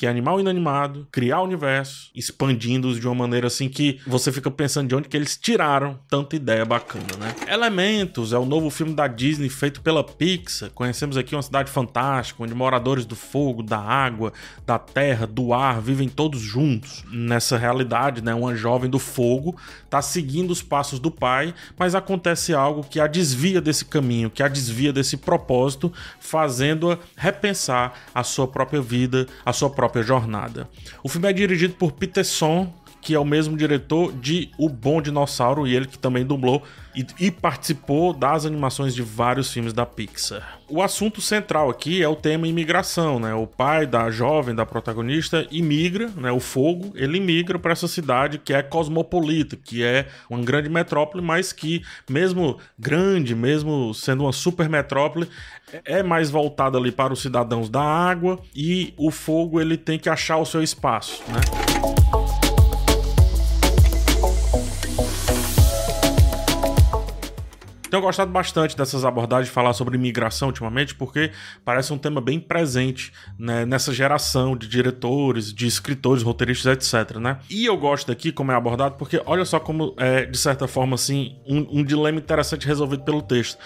que é animal inanimado, criar universo, expandindo-os de uma maneira assim que você fica pensando de onde que eles tiraram tanta ideia bacana, né? Elementos é o novo filme da Disney feito pela Pixar. Conhecemos aqui uma cidade fantástica, onde moradores do fogo, da água, da terra, do ar vivem todos juntos. Nessa realidade, né, uma jovem do fogo está seguindo os passos do pai, mas acontece algo que a desvia desse caminho, que a desvia desse propósito, fazendo-a repensar a sua própria vida, a sua própria jornada. O filme é dirigido por Peterson, que é o mesmo diretor de O Bom Dinossauro e ele que também dublou e, e, participou das animações de vários filmes da Pixar. O assunto central aqui é o tema imigração, né? O pai da jovem, da protagonista, imigra, né? O Fogo, ele imigra para essa cidade que é cosmopolita, que é uma grande metrópole, mas que, mesmo grande, mesmo sendo uma super metrópole, é mais voltada ali para os cidadãos da água e o Fogo ele tem que achar o seu espaço, né? Tenho gostado bastante dessas abordagens de falar sobre imigração ultimamente, porque parece um tema bem presente né, nessa geração de diretores, de escritores, roteiristas, etc. Né? E eu gosto daqui como é abordado, porque olha só como é, de certa forma, assim, um, um dilema interessante resolvido pelo texto.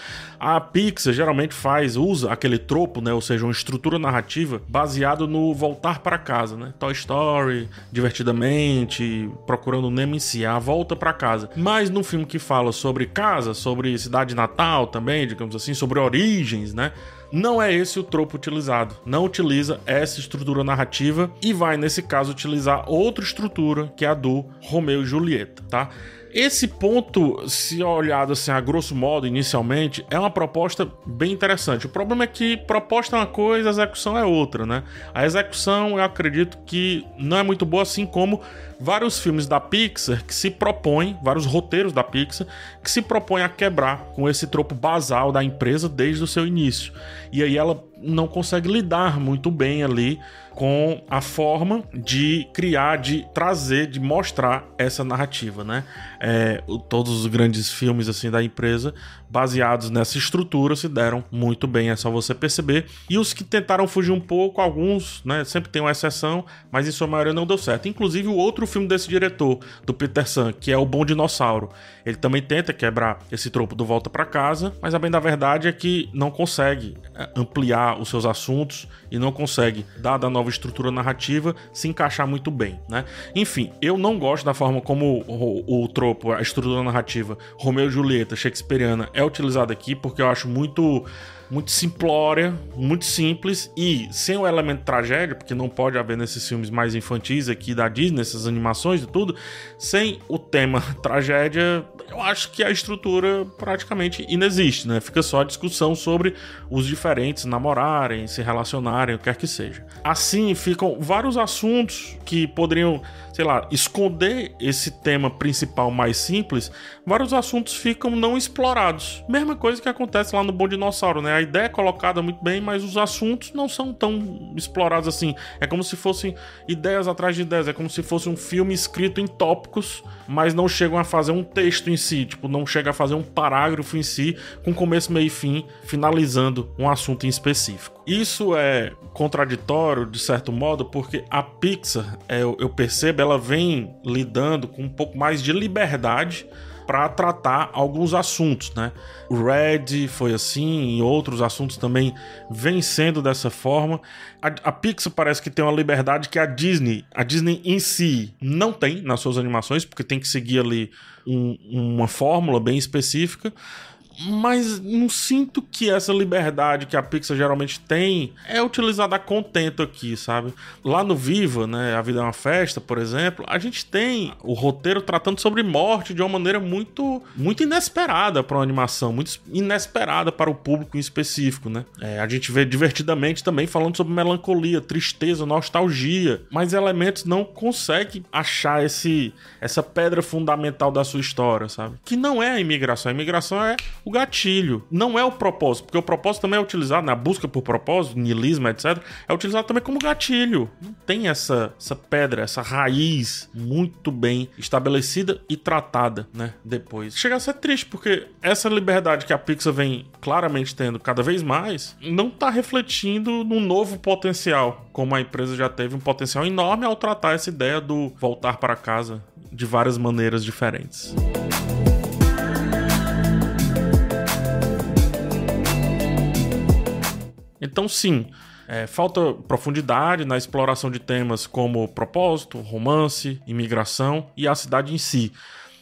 A Pixar geralmente faz, usa aquele tropo, né, ou seja, uma estrutura narrativa baseado no voltar para casa, né? Toy Story, Divertidamente, Procurando Nemo em si, a volta para casa. Mas no filme que fala sobre casa, sobre cidade natal também, digamos assim, sobre origens, né? Não é esse o tropo utilizado. Não utiliza essa estrutura narrativa e vai, nesse caso, utilizar outra estrutura, que é a do Romeu e Julieta, tá? Esse ponto, se olhado assim a grosso modo, inicialmente, é uma proposta bem interessante. O problema é que proposta é uma coisa, execução é outra, né? A execução, eu acredito que não é muito boa, assim como vários filmes da Pixar que se propõem, vários roteiros da Pixar, que se propõem a quebrar com esse tropo basal da empresa desde o seu início. E aí ela não consegue lidar muito bem ali com a forma de criar, de trazer, de mostrar essa narrativa, né? É, todos os grandes filmes assim da empresa baseados nessa estrutura se deram muito bem, é só você perceber. E os que tentaram fugir um pouco, alguns, né, sempre tem uma exceção, mas em sua maioria não deu certo. Inclusive o outro filme desse diretor, do Peter San, que é O Bom Dinossauro. Ele também tenta quebrar esse tropo do Volta para Casa, mas a bem da verdade é que não consegue é, os seus assuntos e não consegue, dada a nova estrutura narrativa, se encaixar muito bem, né? Enfim, eu não gosto da forma como o, o, o tropo, a estrutura narrativa Romeu e Julieta shakespeariana é utilizada aqui, porque eu acho muito muito simplória, muito simples e sem o elemento tragédia, porque não pode haver nesses filmes mais infantis aqui da Disney, essas animações e tudo, sem o tema tragédia, eu acho que a estrutura praticamente inexiste, né? Fica só a discussão sobre os diferentes namorarem, se relacionarem, o que quer que seja. Assim ficam vários assuntos que poderiam sei lá, esconder esse tema principal mais simples, vários assuntos ficam não explorados. Mesma coisa que acontece lá no Bom Dinossauro, né? A ideia é colocada muito bem, mas os assuntos não são tão explorados assim. É como se fossem ideias atrás de ideias, é como se fosse um filme escrito em tópicos, mas não chegam a fazer um texto em si, tipo, não chega a fazer um parágrafo em si, com começo, meio e fim, finalizando um assunto em específico. Isso é contraditório, de certo modo, porque a Pixar, é, eu, eu percebo, ela vem lidando com um pouco mais de liberdade para tratar alguns assuntos, né? O Red foi assim, e outros assuntos também vem sendo dessa forma. A, a, Pixar parece que tem uma liberdade que a Disney, a Disney em si, não tem nas suas animações, porque tem que seguir ali um, uma fórmula bem específica mas não sinto que essa liberdade que a Pixar geralmente tem é utilizada a contento aqui, sabe? Lá no Viva, né, A Vida é uma Festa, por exemplo, a gente tem o roteiro tratando sobre morte de uma maneira muito muito inesperada para uma animação, muito inesperada para o público em específico, né? É, a gente vê divertidamente também falando sobre melancolia, tristeza, nostalgia, mas elementos não conseguem achar esse essa pedra fundamental da sua história, sabe? Que não é a imigração, a imigração é o gatilho. Não é o propósito, porque o propósito também é utilizado, na busca por propósito, niilismo, etc., é utilizado também como gatilho. Não tem essa, essa pedra, essa raiz muito bem estabelecida e tratada, né? Depois. Chega a ser triste, porque essa liberdade que a Pixar vem claramente tendo cada vez mais não tá refletindo no novo potencial, como a empresa já teve um potencial enorme ao tratar essa ideia do voltar para casa de várias maneiras diferentes. Então, sim, é, falta profundidade na exploração de temas como propósito, romance, imigração e a cidade em si.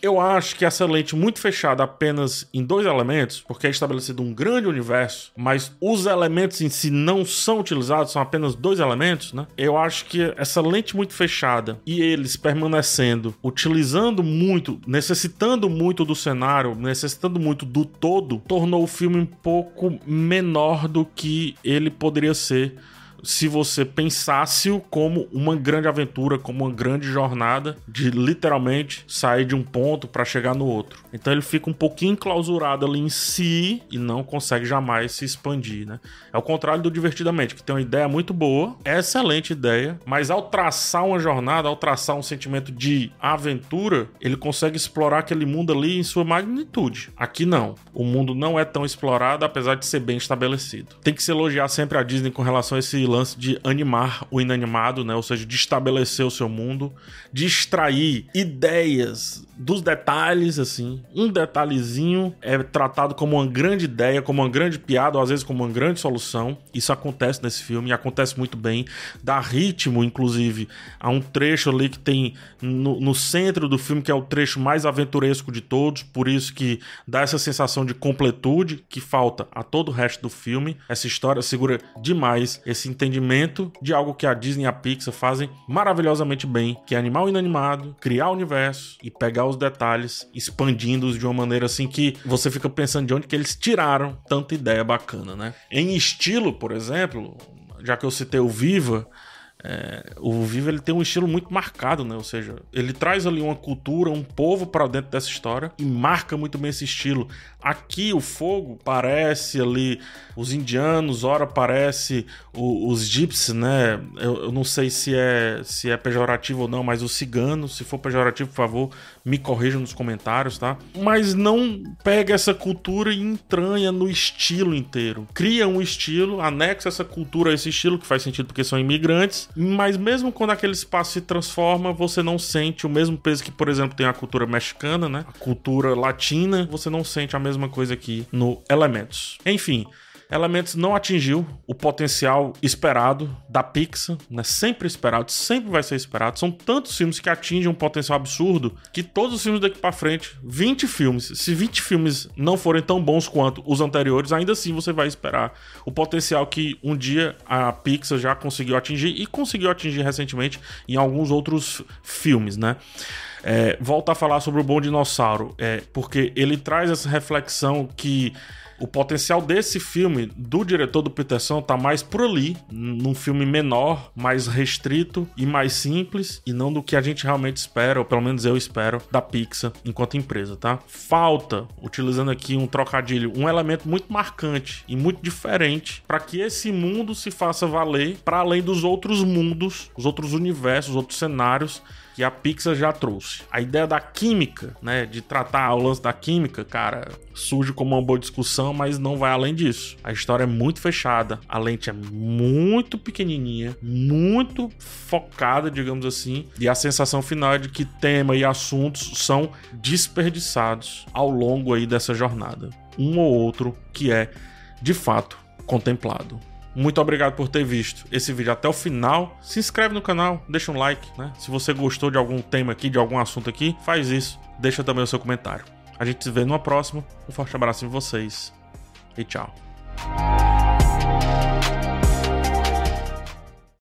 Eu acho que essa lente muito fechada apenas em dois elementos, porque é estabelecido um grande universo, mas os elementos em si não são utilizados, são apenas dois elementos, né? Eu acho que essa lente muito fechada e eles permanecendo, utilizando muito, necessitando muito do cenário, necessitando muito do todo, tornou o filme um pouco menor do que ele poderia ser se você pensasse-o como uma grande aventura, como uma grande jornada de literalmente sair de um ponto para chegar no outro. Então ele fica um pouquinho enclausurado ali em si e não consegue jamais se expandir, né? É o contrário do Divertidamente, que tem uma ideia muito boa, excelente ideia, mas ao traçar uma jornada, ao traçar um sentimento de aventura, ele consegue explorar aquele mundo ali em sua magnitude. Aqui não. O mundo não é tão explorado, apesar de ser bem estabelecido. Tem que se elogiar sempre a Disney com relação a esse lance de animar o inanimado, né? Ou seja, de estabelecer o seu mundo, de extrair ideias dos detalhes, assim. Um detalhezinho é tratado como uma grande ideia, como uma grande piada, ou às vezes como uma grande solução. Isso acontece nesse filme e acontece muito bem. Dá ritmo, inclusive, a um trecho ali que tem no, no centro do filme, que é o trecho mais aventuresco de todos, por isso que dá essa sensação de completude que falta a todo o resto do filme. Essa história segura demais esse entendimento de algo que a Disney e a Pixar fazem maravilhosamente bem, que é animar o inanimado, criar o universo e pegar os detalhes, expandindo-os de uma maneira assim que você fica pensando de onde que eles tiraram tanta ideia bacana, né? Em estilo, por exemplo, já que eu citei o Viva, é, o Viva ele tem um estilo muito marcado, né? Ou seja, ele traz ali uma cultura, um povo para dentro dessa história e marca muito bem esse estilo. Aqui o fogo parece ali os indianos, ora parece o, os gypsies, né? Eu, eu, não sei se é se é pejorativo ou não, mas os ciganos, se for pejorativo, por favor, me corrijam nos comentários, tá? Mas não pega essa cultura e entranha no estilo inteiro. Cria um estilo, anexa essa cultura a esse estilo que faz sentido porque são imigrantes mas mesmo quando aquele espaço se transforma, você não sente o mesmo peso que, por exemplo, tem a cultura mexicana, né? A cultura latina, você não sente a mesma coisa aqui no Elementos. Enfim, Elementos não atingiu o potencial esperado da Pixar, né? Sempre esperado, sempre vai ser esperado. São tantos filmes que atingem um potencial absurdo que todos os filmes daqui para frente, 20 filmes, se 20 filmes não forem tão bons quanto os anteriores, ainda assim você vai esperar o potencial que um dia a Pixar já conseguiu atingir e conseguiu atingir recentemente em alguns outros filmes, né? É, volta a falar sobre o Bom Dinossauro, é, porque ele traz essa reflexão que o potencial desse filme, do diretor do Peterson, tá mais por ali, num filme menor, mais restrito e mais simples, e não do que a gente realmente espera, ou pelo menos eu espero, da Pixar enquanto empresa, tá? Falta, utilizando aqui um trocadilho, um elemento muito marcante e muito diferente para que esse mundo se faça valer para além dos outros mundos, os outros universos, os outros cenários que a Pixar já trouxe. A ideia da química, né, de tratar o lance da química, cara, surge como uma boa discussão, mas não vai além disso. A história é muito fechada, a lente é muito pequenininha, muito focada, digamos assim, e a sensação final é de que tema e assuntos são desperdiçados ao longo aí dessa jornada. Um ou outro que é, de fato, contemplado. Muito obrigado por ter visto esse vídeo até o final. Se inscreve no canal, deixa um like, né? Se você gostou de algum tema aqui, de algum assunto aqui, faz isso. Deixa também o seu comentário. A gente se vê numa próxima. Um forte abraço em vocês e tchau.